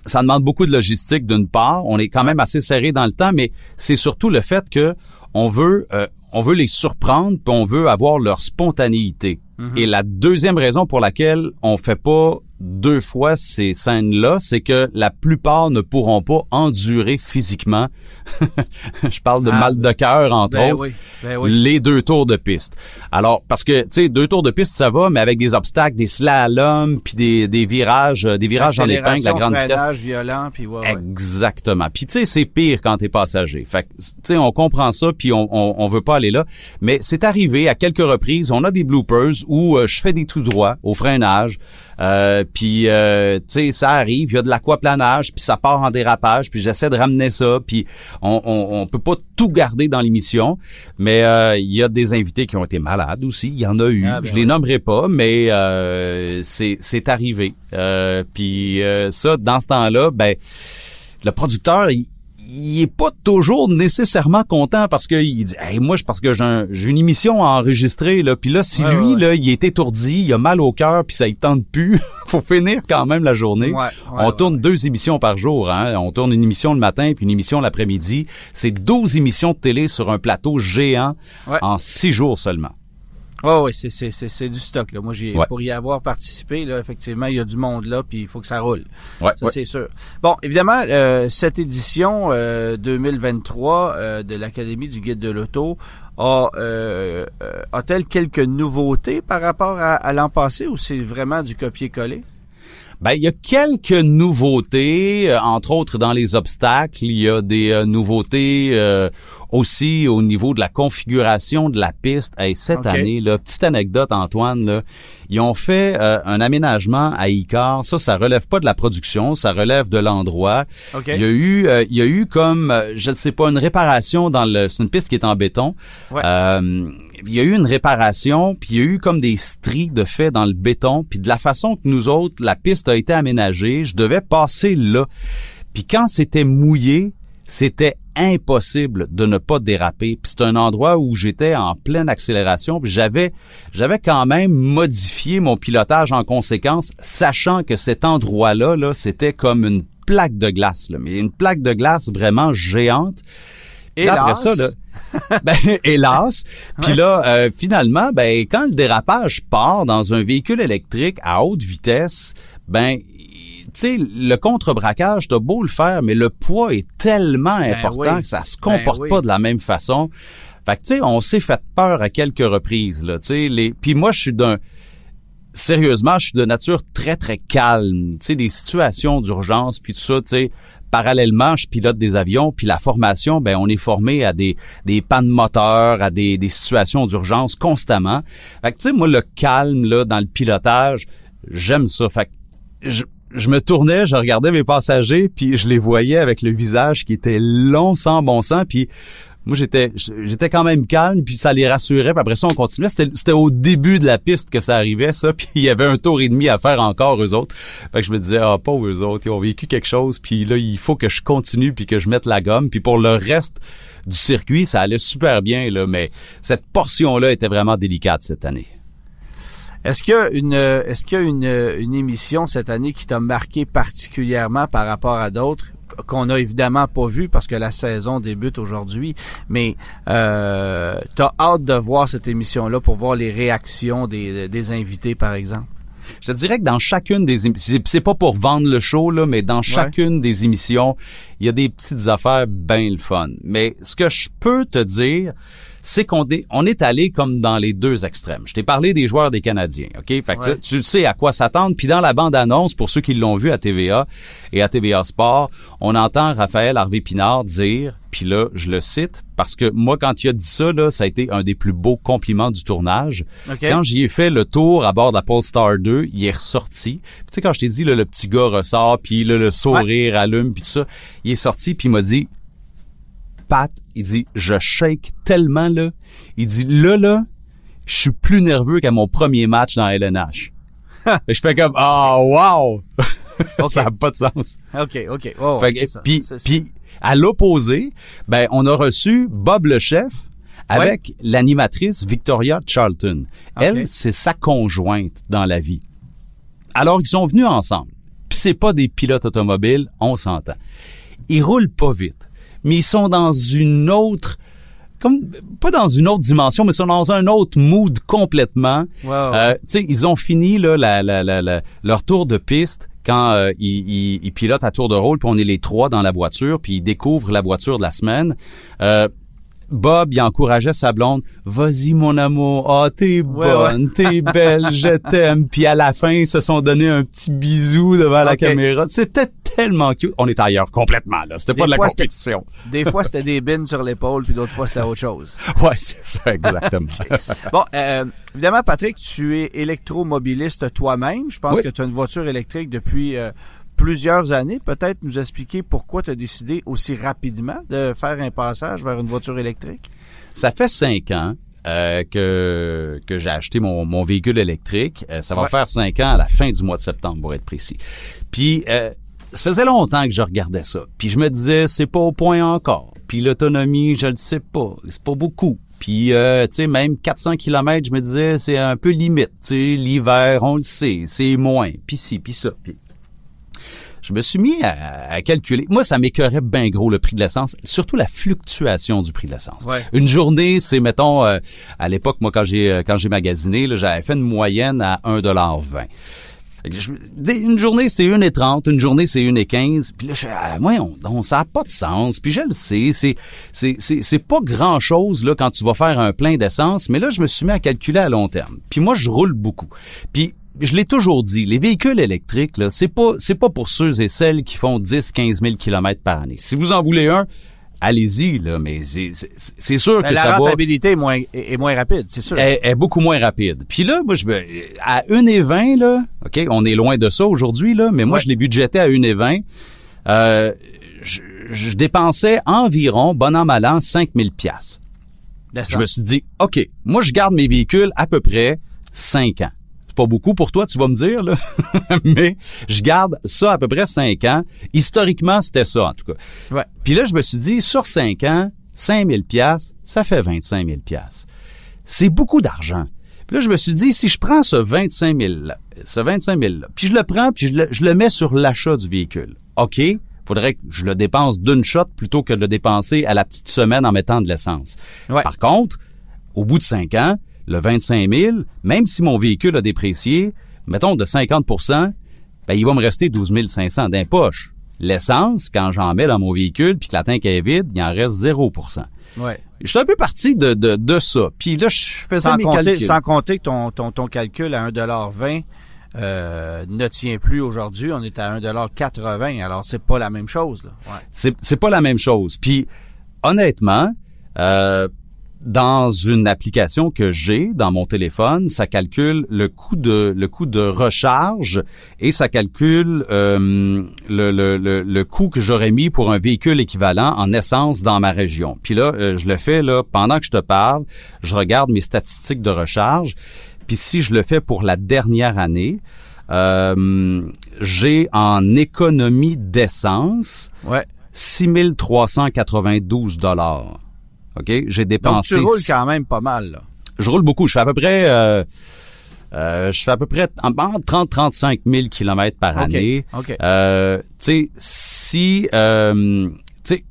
ça demande beaucoup de logistique d'une part. On est quand même assez serré dans le temps, mais c'est surtout le fait que on veut euh, on veut les surprendre puis on veut avoir leur spontanéité. Et la deuxième raison pour laquelle on fait pas deux fois ces scènes-là, c'est que la plupart ne pourront pas endurer physiquement. Je parle de Ah, mal de cœur entre Ben autres oui, ben oui. les deux tours de piste. Alors, parce que, tu sais, deux tours de piste, ça va, mais avec des obstacles, des slaloms, puis des, des virages, euh, des virages en épingle, la grande vitesse. violent, puis ouais, ouais. Exactement. Puis tu sais, c'est pire quand t'es passager. Fait que, tu sais, on comprend ça, puis on, on, on veut pas aller là. Mais c'est arrivé à quelques reprises. On a des bloopers où euh, je fais des tout droits au freinage. Euh, puis euh, tu sais, ça arrive. Il y a de l'aquaplanage, puis ça part en dérapage. Puis j'essaie de ramener ça. Puis on, on, on peut pas tout garder dans l'émission. Mais euh, il y a des invités qui ont été malades aussi. Il y en a eu. Ah, ben je les nommerai pas, mais euh, c'est c'est arrivé. Euh, puis euh, ça, dans ce temps-là, ben le producteur, il, il est pas toujours nécessairement content parce que il dit hey, moi je parce que j'ai un- j'ai une émission à enregistrer là. Puis là si Ouais, lui ouais, là il est étourdi il a mal au cœur puis ça il tente plus faut finir quand même la journée. Ouais, on tourne deux émissions par jour hein. On tourne une émission le matin puis une émission l'après-midi. C'est 12 émissions de télé sur un plateau géant Ouais. en six jours seulement Ouais, ouais, c'est, c'est, c'est, c'est du stock, là. Moi, j'ai, Ouais. pour y avoir participé, là, effectivement, il y a du monde là, puis il faut que ça roule. ouais, Ça, ouais. c'est sûr. Bon, évidemment, euh, cette édition euh, 2023 euh, de l'Académie du Guide de l'Auto a, euh, euh, a-t-elle quelques nouveautés par rapport à, à l'an passé ou c'est vraiment du copier-coller? Ben, il y a quelques nouveautés, euh, entre autres dans les obstacles. Il y a des euh, nouveautés euh, aussi au niveau de la configuration de la piste. Hey, cette année, là, petite anecdote, Antoine, là, ils ont fait euh, un aménagement à Icar. Ça, ça relève pas de la production, ça relève de l'endroit. OK. Il y a eu, euh, il y a eu comme, euh, je ne sais pas, une réparation dans le, c'est une piste qui est en béton. Ouais. Euh, il y a eu une réparation, puis il y a eu comme des stries de fait dans le béton, puis de la façon que nous autres, la piste a été aménagée, je devais passer là. Puis quand c'était mouillé, c'était impossible de ne pas déraper. Puis c'est un endroit où j'étais en pleine accélération, puis j'avais j'avais quand même modifié mon pilotage en conséquence, sachant que cet endroit-là là, c'était comme une plaque de glace, là, mais une plaque de glace vraiment géante. Et Hélas. après ça, là, ben, hélas. Puis là, euh, finalement, ben, quand le dérapage part dans un véhicule électrique à haute vitesse, ben, tu sais, le contre-braquage, t'as beau le faire, mais le poids est tellement important Ben oui. que ça se Ben comporte oui. pas de la même façon. Fait que, tu sais, on s'est fait peur à quelques reprises, là, tu sais. Les... Puis moi, je suis d'un... Sérieusement, je suis de nature très, très calme. Tu sais, des situations d'urgence, puis tout ça, tu sais, parallèlement, je pilote des avions, puis la formation, ben, on est formé à des, des pannes moteurs, à des, des situations d'urgence constamment. Fait que, tu sais, moi, le calme, là, dans le pilotage, j'aime ça. Fait que je, je me tournais, je regardais mes passagers, puis je les voyais avec le visage qui était long sans bon sens, puis moi j'étais j'étais quand même calme puis ça les rassurait après ça on continuait. C'était c'était au début de la piste que ça arrivait ça puis il y avait un tour et demi à faire encore eux autres. Fait que je me disais ah pauvres eux autres ils ont vécu quelque chose puis là il faut que je continue puis que je mette la gomme puis pour le reste du circuit ça allait super bien là mais cette portion là était vraiment délicate cette année est-ce qu'il y a une est-ce qu'il y a une, une émission cette année qui t'a marqué particulièrement par rapport à d'autres qu'on a évidemment pas vu parce que la saison débute aujourd'hui, mais euh, t'as hâte de voir cette émission-là pour voir les réactions des, des invités, par exemple? Je te dirais que dans chacune des émissions, c'est pas pour vendre le show, là, mais dans chacune des émissions, il y a des petites affaires bien le fun. Mais ce que je peux te dire, c'est qu'on est, on est allé comme dans les deux extrêmes. Je t'ai parlé des joueurs des Canadiens, OK? Fait que tu sais à quoi s'attendre. Puis dans la bande-annonce, pour ceux qui l'ont vu à TVA et à TVA Sport, on entend Raphaël Harvey-Pinard dire, puis là, je le cite, parce que moi, quand il a dit ça, là, ça a été un des plus beaux compliments du tournage. Quand j'y ai fait le tour à bord de la Polestar 2, il est ressorti. Tu sais, quand je t'ai dit, là, le petit gars ressort, puis là, le sourire allume, puis tout ça, il est sorti, puis il m'a dit, Pat, il dit, je shake tellement, là. Il dit, là, là, je suis plus nerveux qu'à mon premier match dans LNH. Je fais comme, ah, oh, wow! ça n'a pas de sens. OK, OK. Oh, puis, puis, à l'opposé, ben, on a reçu Bob le chef avec l'animatrice Victoria Charlton. Elle, c'est sa conjointe dans la vie. Alors, ils sont venus ensemble. Puis c'est pas des pilotes automobiles, on s'entend. Ils roulent pas vite mais ils sont dans une autre comme pas dans une autre dimension, mais ils sont dans un autre mood complètement. Euh, tu sais, ils ont fini là la, la, la, leur tour de piste quand euh, ils, ils, pilotent à tour de rôle, puis on est les trois dans la voiture, puis ils découvrent la voiture de la semaine. Euh, Bob, il encourageait sa blonde. Vas-y, mon amour. Ah, t'es bonne, t'es belle, je t'aime. Puis à la fin, ils se sont donné un petit bisou devant la caméra. C'était tellement cute. On est ailleurs complètement, là. C'était pas de la compétition. Des fois, c'était des bines sur l'épaule, puis d'autres fois, c'était autre chose. Ouais, c'est ça, exactement. Bon, euh, évidemment, Patrick, tu es électromobiliste toi-même. Je pense que tu as une voiture électrique depuis euh, plusieurs années. Peut-être nous expliquer pourquoi tu as décidé aussi rapidement de faire un passage vers une voiture électrique? Ça fait cinq ans. Euh, que que j'ai acheté mon, mon véhicule électrique. Euh, ça va faire cinq ans à la fin du mois de septembre, pour être précis. Puis euh, ça faisait longtemps que je regardais ça. Puis je me disais, c'est pas au point encore. Puis l'autonomie, je le sais pas. C'est pas beaucoup. Puis, tu sais, même 400 km, je me disais, c'est un peu limite. Tu sais, l'hiver, on le sait, c'est moins. Puis ci, puis ça. Puis je me suis mis à, calculer. Moi, ça m'écœurait bien gros le prix de l'essence, surtout la fluctuation du prix de l'essence. Une journée, c'est mettons euh, à l'époque moi quand j'ai euh, quand j'ai magasiné, j'avais fait une moyenne à 1,20 une journée, c'est 1,30, une journée, c'est 1,15. Puis là, je ah, on, ça n'a pas de sens. Puis je le sais, c'est, c'est, c'est, c'est pas grand-chose là quand tu vas faire un plein d'essence. Mais là, je me suis mis à calculer à long terme. Puis moi, je roule beaucoup. Puis je l'ai toujours dit, les véhicules électriques, là, c'est pas, c'est pas pour ceux et celles qui font 10, 15 000 kilomètres par année. Si vous en voulez un, allez-y, là, mais c'est sûr que ça va... La rentabilité est moins, est, moins rapide, c'est sûr. Elle est beaucoup moins rapide. Puis là, moi, je à 1,20, là, OK, on est loin de ça aujourd'hui, là, mais moi, je l'ai budgété à 1,20. Euh, je, je, dépensais environ, bon an, mal an, 5 000 Je me suis dit, OK, moi, je garde mes véhicules à peu près 5 ans pas beaucoup pour toi, tu vas me dire, là. mais je garde ça à peu près cinq ans. Historiquement, c'était ça, en tout cas. Ouais. Puis là, je me suis dit, sur cinq ans, 5000 pièces, ça fait 25 000 pièces. C'est beaucoup d'argent. Puis là, je me suis dit, si je prends ce 25 000, ce 25 000 là, puis je le prends, puis je le, je le mets sur l'achat du véhicule. OK, faudrait que je le dépense d'une shot plutôt que de le dépenser à la petite semaine en mettant de l'essence. Ouais. Par contre, au bout de cinq ans, le 25 000, même si mon véhicule a déprécié, mettons de 50% ben, il va me rester 12 500 d'un poche. L'essence, quand j'en mets dans mon véhicule puis que la tank est vide, il en reste 0% Ouais. Je suis un peu parti de, de, de ça. Puis là, je faisais sans mes compter, calculs. Sans compter que ton, ton, ton calcul à 1,20 euh, ne tient plus aujourd'hui. On est à 1,80 Alors, c'est pas la même chose. Là. Ouais. C'est, c'est pas la même chose. Puis, honnêtement, euh, dans une application que j'ai dans mon téléphone, ça calcule le coût de le coût de recharge et ça calcule euh, le, le, le, le coût que j'aurais mis pour un véhicule équivalent en essence dans ma région. Puis là, euh, je le fais là pendant que je te parle, je regarde mes statistiques de recharge. Puis si je le fais pour la dernière année, euh, j'ai en économie d'essence Ouais. 6392 dollars. OK, j'ai Donc, dépensé tu roules quand même pas mal, là. je roule beaucoup, je fais à peu près euh, euh, je fais à peu près en 30 35 000 kilomètres par année. OK. Euh, tu sais si euh, tu sais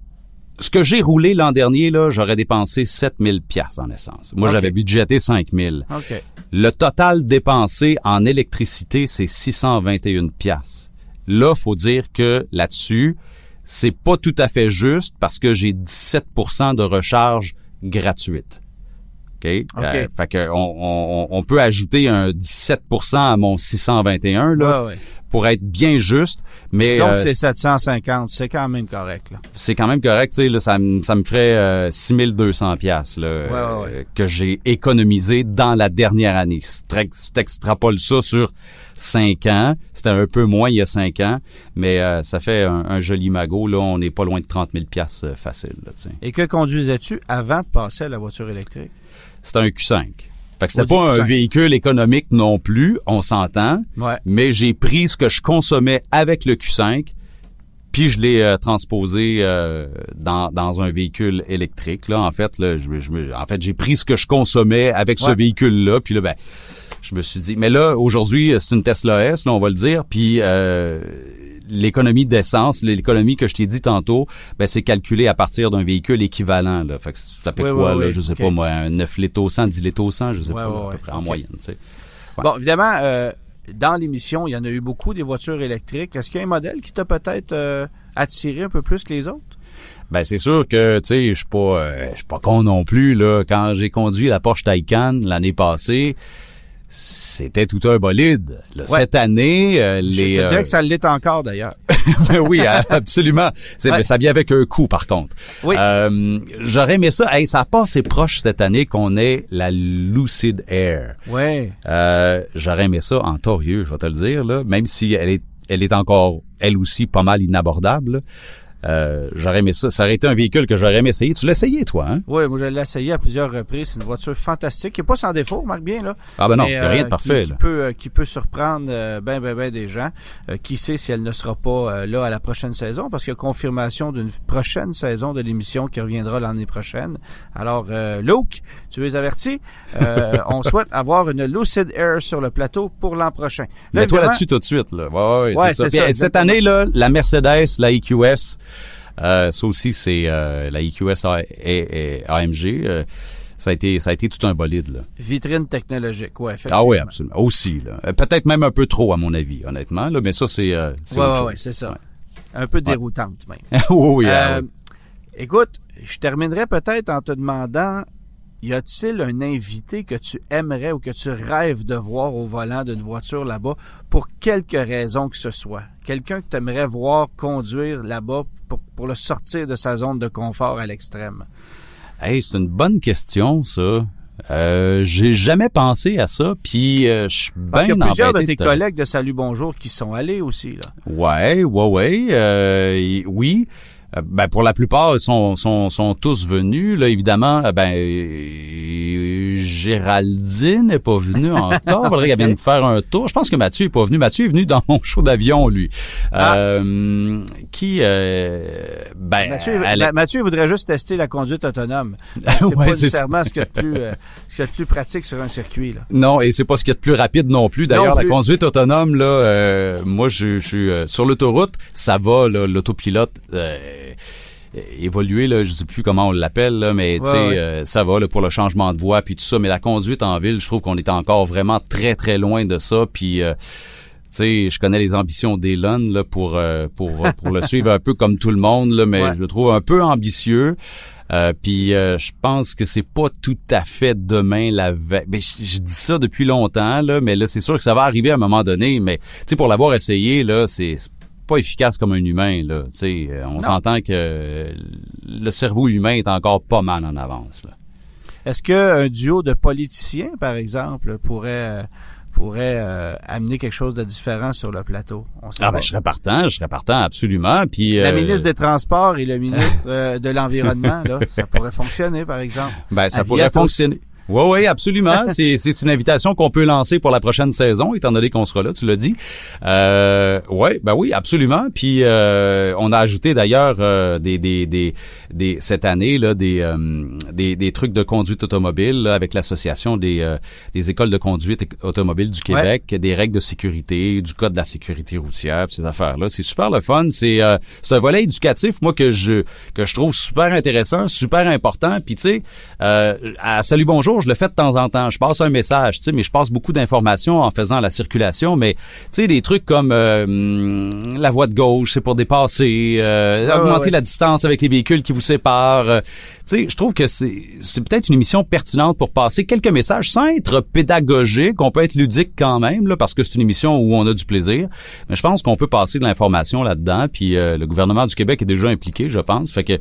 ce que j'ai roulé l'an dernier là, j'aurais dépensé 7000 pièces en essence. Moi, j'avais budgété 5000. OK. Le total dépensé en électricité, c'est 621 pièces. Là, faut dire que là-dessus, c'est pas tout à fait juste parce que j'ai 17% de recharge gratuite. OK? Euh, fait que on, on, on peut ajouter un 17% à mon 621 là Ouais, ouais. Pour être bien juste, mais euh, c'est 750, c'est quand même correct, c'est quand même correct, tu sais, là, ça, me- ça me ferait euh, 6200 pièces ouais, euh, ouais. que j'ai économisé dans la dernière année. Si t'ex- si t'extrapoles ça sur 5 ans, c'était un peu moins il y a 5 ans, mais euh, ça fait un, un joli magot. Là, on n'est pas loin de 30 000 pièces facile. Là. Et que conduisais-tu avant de passer à la voiture électrique? C'était un Q5. Fait que c'était pas un Q5. véhicule économique non plus, on s'entend, Ouais. mais j'ai pris ce que je consommais avec le Q5, puis je l'ai euh, transposé euh, dans, dans un véhicule électrique. Là, en fait, là, je, je me- en fait, j'ai pris ce que je consommais avec ce véhicule-là, puis là, ben, je me suis dit, mais là, aujourd'hui, c'est une Tesla S, là, on va le dire, puis euh, l'économie d'essence, l'économie que je t'ai dit tantôt, ben, c'est calculé à partir d'un véhicule équivalent. Là. Fait que ça fait Oui, quoi, oui, là, oui. je sais pas moi, un 9 litres au 100, 10 litres au 100, je sais pas, à peu près, en moyenne, tu sais. Ouais. Bon, évidemment, euh, dans l'émission, il y en a eu beaucoup des voitures électriques. Est-ce qu'il y a un modèle qui t'a peut-être euh, attiré un peu plus que les autres? Ben c'est sûr que tu sais, je suis pas euh, je suis pas con non plus là quand j'ai conduit la Porsche Taycan l'année passée, c'était tout un bolide. Là, Ouais. Cette année, euh, Je les te euh, dirais que ça l'est encore, d'ailleurs. Ben oui, absolument. C'est Ouais. ça vient avec un coût par contre. Oui. Euh, j'aurais aimé ça. Hey, ça a pas assez proche cette année qu'on ait la Lucid Air. Ouais. Euh, j'aurais aimé ça en torieux, je vais te le dire là, même si elle est elle est encore elle aussi pas mal inabordable. là. Euh, j'aurais aimé ça. Ça aurait été un véhicule que j'aurais aimé essayer. Tu l'as essayé, toi, hein? Oui, moi je l'ai essayé à plusieurs reprises. C'est une voiture fantastique, qui est pas sans défaut, remarque bien là. Ah ben non, Mais, y a rien de euh, parfait. Qui, qui peut, euh, qui peut surprendre euh, ben ben ben des gens. Euh, qui sait si elle ne sera pas euh, là à la prochaine saison, parce qu'il y a confirmation d'une prochaine saison de l'émission qui reviendra l'année prochaine. Alors, euh, Luke, tu es averti. Euh, on souhaite avoir une Lucid Air sur le plateau pour l'an prochain. Là, Mets-toi là-dessus tout de suite. Là. Ouais, ouais, Ouais, c'est ça. Puis, euh, cette année, là, la Mercedes, la EQS, euh, ça aussi, c'est euh, la EQS A- AMG. euh, ça a été, ça a été tout un bolide. Là. Vitrine technologique, ouais, effectivement. Ah oui, absolument. Aussi. Là. Peut-être même un peu trop, à mon avis, honnêtement. Là, mais ça, c'est. Chose. ouais, c'est ça. Ouais. Un peu déroutante même. oui, oui, ah, oui. Écoute, je terminerai peut-être en te demandant, y a-t-il un invité que tu aimerais ou que tu rêves de voir au volant d'une voiture là-bas pour quelque raison que ce soit? Quelqu'un que tu aimerais voir conduire là-bas pour, pour le sortir de sa zone de confort à l'extrême? Hey, c'est une bonne question, ça. Euh, j'ai jamais pensé à ça, puis euh, je suis Parce qu'il y bien a plusieurs de tes te- collègues de Salut Bonjour qui sont allés aussi, là. Ouais, ouais, ouais, euh, oui. Euh, Ben pour la plupart, ils sont, sont, sont tous venus. Là, évidemment, euh, ben Géraldine n'est pas venue encore. Faudrait qu'elle vienne faire un tour. Je pense que Mathieu est pas venu. Mathieu est venu dans mon show d'avion, lui. Ah. Euh, qui, euh, ben, Mathieu, elle- Ma- Mathieu voudrait juste tester la conduite autonome. C'est Ouais, pas nécessairement ce qu'il y a de plus, euh, ce a de plus pratique sur un circuit, là. Non, et c'est pas ce qu'il y a de plus rapide non plus. D'ailleurs, la conduite autonome, là, euh, moi, je, je suis sur l'autoroute, ça va, là, l'autopilote euh, évoluer, là, je sais plus comment on l'appelle, là, mais Ouais, ouais. euh, ça va là, pour le changement de voie, puis tout ça. Mais la conduite en ville, je trouve qu'on est encore vraiment très, très loin de ça. Puis euh, tu sais, je connais les ambitions d'Elon là pour euh, pour pour le suivre un peu comme tout le monde là, mais Ouais. je le trouve un peu ambitieux. Euh, puis euh, je pense que c'est pas tout à fait demain la veille. Ben, je, je dis ça depuis longtemps là, mais là c'est sûr que ça va arriver à un moment donné. Mais tu sais pour l'avoir essayé là, c'est c'est pas efficace comme un humain là. Tu sais, euh, on s'entend que euh, le cerveau humain est encore pas mal en avance. Là. Est-ce qu'un duo de politiciens, par exemple, pourrait... pourrait amener quelque chose de différent sur le plateau? ah ben, je serais partant, je serais partant absolument. Puis la ministre des Transports et le ministre de l'Environnement, là, ça pourrait fonctionner, par exemple. Ben, ça pourrait fonctionner. Oui, oui, absolument. c'est, c'est une invitation qu'on peut lancer pour la prochaine saison, étant donné qu'on sera là, tu l'as dit. Euh, ouais, ben oui, absolument. Puis euh, on a ajouté d'ailleurs euh, des, des, des, des, cette année là des, euh, des, des trucs de conduite automobile avec l'association des, euh, des écoles de conduite automobile du Québec, des règles de sécurité, du code de la sécurité routière, ces affaires-là. C'est super le fun. C'est c'est un volet éducatif, moi que je que je trouve super intéressant, super important. Puis tu sais, à salut bonjour je le fais de temps en temps. Je passe un message, tu sais, mais je passe beaucoup d'informations en faisant la circulation. Mais tu sais, des trucs comme euh, la voie de gauche, c'est pour dépasser, euh, augmenter la distance avec les véhicules qui vous séparent. Euh, tu sais, je trouve que c'est c'est peut-être une émission pertinente pour passer quelques messages sans être pédagogique. On peut être ludique quand même, là, parce que c'est une émission où on a du plaisir. Mais je pense qu'on peut passer de l'information là-dedans. Puis le gouvernement du Québec est déjà impliqué, je pense. Fait que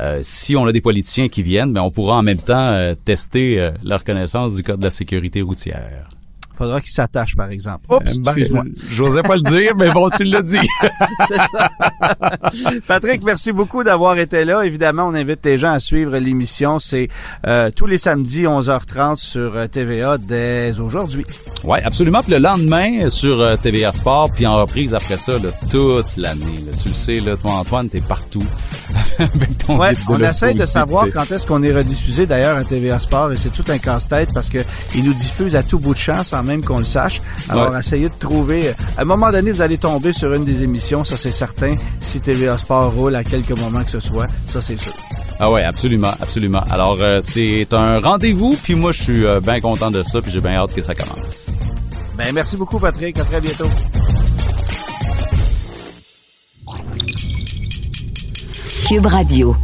euh, si on a des politiciens qui viennent, mais on pourra en même temps euh, tester leur connaissance du code de la sécurité routière faudra qu'il s'attache, par exemple. Oups, ben, excuse-moi. J'osais pas le dire, mais bon, tu l'as dit. C'est ça. Patrick, merci beaucoup d'avoir été là. Évidemment, on invite les gens à suivre l'émission. C'est tous les samedis, 11h30 sur TVA dès aujourd'hui. Oui, absolument. Puis le lendemain, sur TVA Sport, puis en reprise après ça, toute l'année. Tu le sais, là, toi, Antoine, t'es partout. ouais, on essaie de savoir quand est-ce qu'on est rediffusé d'ailleurs à TVA Sport et c'est tout un casse-tête parce que il nous diffuse à tout bout de champ sans même qu'on le sache. Alors essayez de trouver. À un moment donné, vous allez tomber sur une des émissions, ça c'est certain. Si TVA Sport roule à quelques moments que ce soit, ça c'est sûr. Ah ouais, absolument, absolument. Alors euh, c'est un rendez-vous, puis moi je suis euh, bien content de ça, puis j'ai bien hâte que ça commence. Ben merci beaucoup Patrick, à très bientôt. Cube Radio.